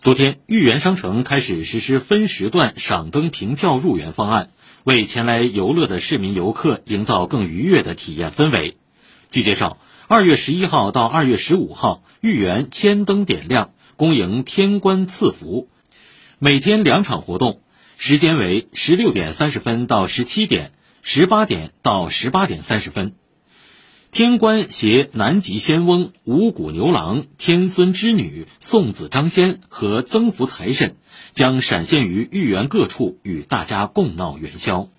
昨天，豫园商城开始实施分时段赏灯凭票入园方案，为前来游乐的市民游客营造更愉悦的体验氛围。据介绍，二月十一号到二月十五号，豫园千灯点亮，恭迎天官赐福。每天两场活动，时间为十六点三十分到十七点，十八点到十八点三十分。天官携南极仙翁、五谷牛郎、天孙织女、送子张仙和增福财神，将闪现于豫园各处，与大家共闹元宵。